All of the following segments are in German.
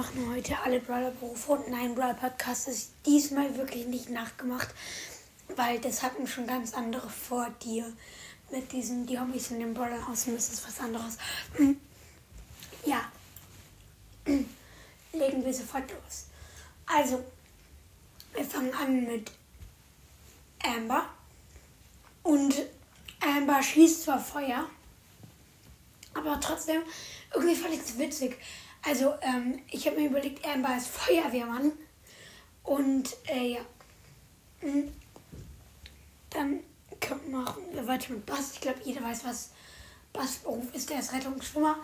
machen heute alle Brawler-Berufe und nein, Brawler-Podcast ist diesmal wirklich nicht nachgemacht, weil das hatten schon ganz andere vor dir. Mit diesen, die Hobbys in dem Brawler-Haus und das ist was anderes. Hm. Ja. Legen wir sofort los. Also, wir fangen an mit Amber. Und Amber schießt zwar Feuer, aber trotzdem, irgendwie fand ich es witzig. Also, ähm, ich habe mir überlegt, Amber ist Feuerwehrmann. Und, äh, ja. Mhm. Dann machen wir weiter mit Bass. Ich glaube, jeder weiß, was Bass Beruf ist. Der ist Rettungsschwimmer.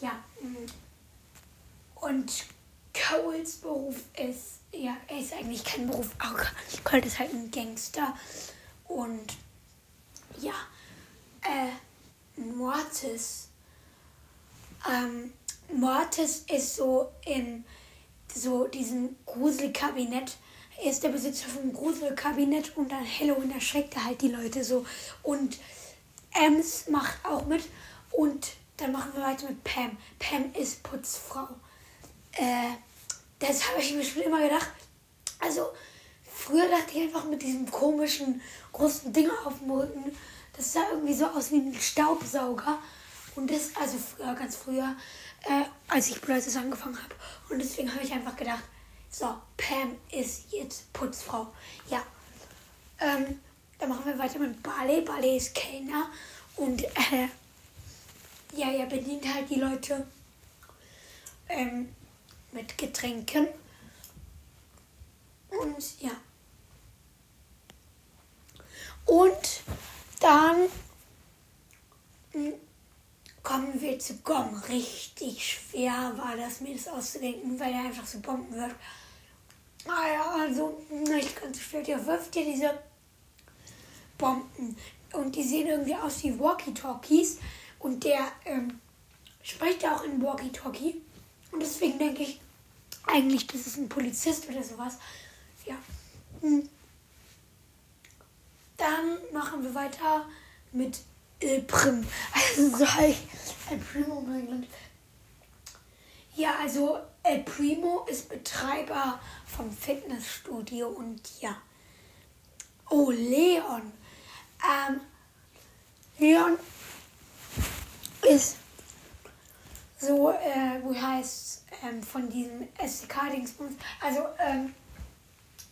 Ja. Mhm. Und Coles Beruf ist, ja, er ist eigentlich kein Beruf. Auch Colt ist halt ein Gangster. Und, ja, äh, Mortis, ähm, Mortis ist so in so diesem Gruselkabinett. Er ist der Besitzer vom Gruselkabinett und dann Halloween erschreckt er halt die Leute so. Und Ems macht auch mit. Und dann machen wir weiter mit Pam. Pam ist Putzfrau. Äh, das habe ich mir schon immer gedacht. Also, früher dachte ich einfach mit diesem komischen großen Ding auf dem Rücken. Das sah irgendwie so aus wie ein Staubsauger. Und das, also früher, ganz früher, äh, als ich Brazos angefangen habe. Und deswegen habe ich einfach gedacht, so, Pam ist jetzt Putzfrau. Ja. Ähm, dann machen wir weiter mit Barley. Barley ist Kellner. Und äh, ja, er bedient halt die Leute ähm, mit Getränken. Und ja. Und dann hm, kommen zu Gom. Richtig schwer war das, mir das auszudenken, weil er einfach so bomben. Naja, ah also nicht ganz so schwer. Der wirft ja diese Bomben. Und die sehen irgendwie aus wie Walkie-Talkies. Und der ähm, spricht ja auch in Walkie-Talkie. Und deswegen denke ich eigentlich, das ist ein Polizist oder sowas. Ja. Hm. Dann machen wir weiter mit El Prim. Also soll ich El Primo bringen? Ja, also El Primo ist Betreiber vom Fitnessstudio und ja. Oh, Leon. Ähm, Leon ist so, äh, wie heißt ähm, von diesem SDK-Dingsbums. Also, ähm,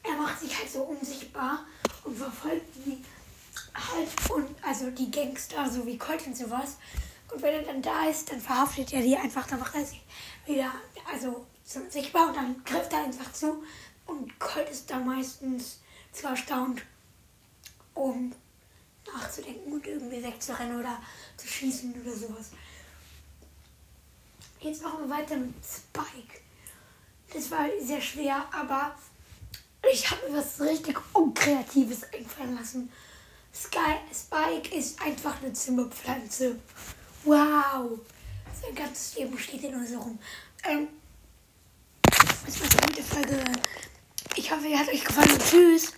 er macht sich halt so unsichtbar und verfolgt die halt und also die Gangster, so wie Colt und sowas. Und wenn er dann da ist, dann verhaftet er die einfach, dann macht er sich wieder, also so sichtbar und dann greift er einfach zu. Und Colt ist da meistens zu erstaunt, um nachzudenken und irgendwie wegzurennen oder zu schießen oder sowas. Jetzt machen wir weiter mit Spike. Das war sehr schwer, aber ich habe mir was richtig Unkreatives einfallen lassen. Sky, Spike ist einfach eine Zimmerpflanze. Wow. Sein ganzes Leben steht in uns rum. Ähm, das war's mit der Folge. Ich hoffe, ihr hat euch gefallen. Tschüss.